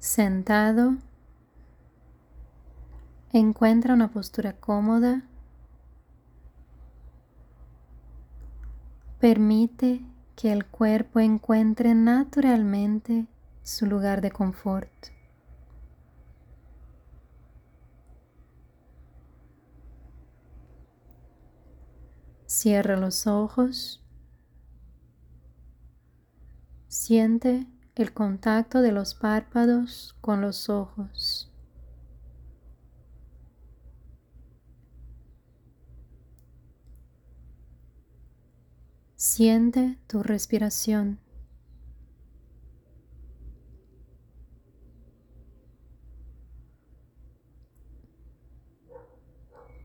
Sentado, encuentra una postura cómoda. Permite que el cuerpo encuentre naturalmente su lugar de confort. Cierra los ojos. Siente el contacto de los párpados con los ojos. Siente tu respiración.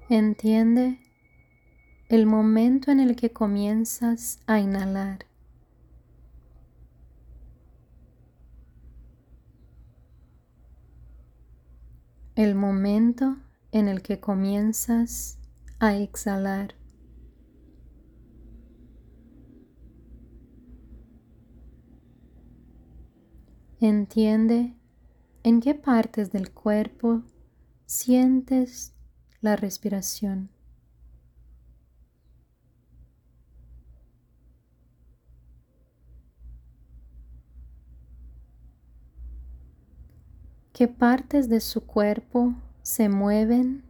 Entiende el momento en el que comienzas a inhalar. El momento en el que comienzas a exhalar. Entiende en qué partes del cuerpo sientes la respiración. ¿Qué partes de su cuerpo se mueven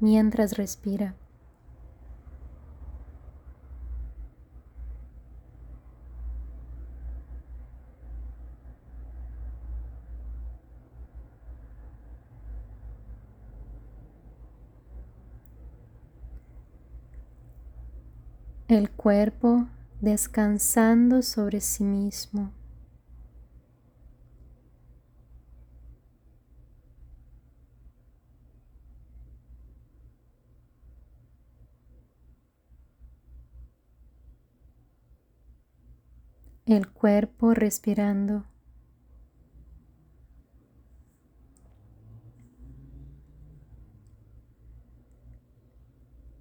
mientras respira? El cuerpo descansando sobre sí mismo. El cuerpo respirando.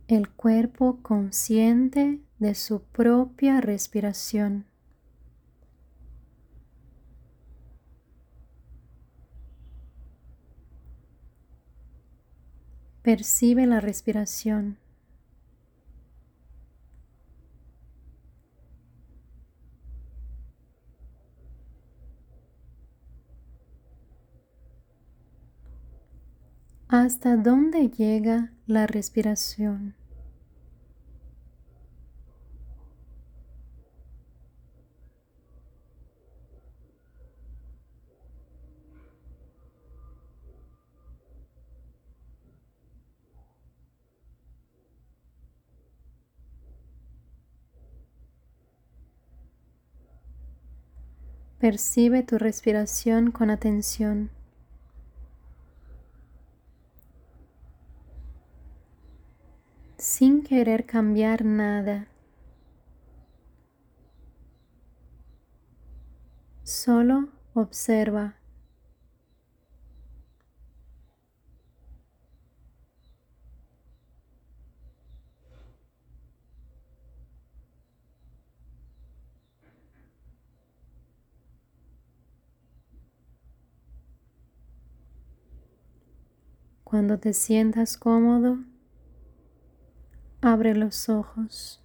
El cuerpo consciente de su propia respiración. Percibe la respiración. Hasta dónde llega la respiración. Percibe tu respiración con atención. Sin querer cambiar nada. Solo observa. Cuando te sientas cómodo, Abre los ojos.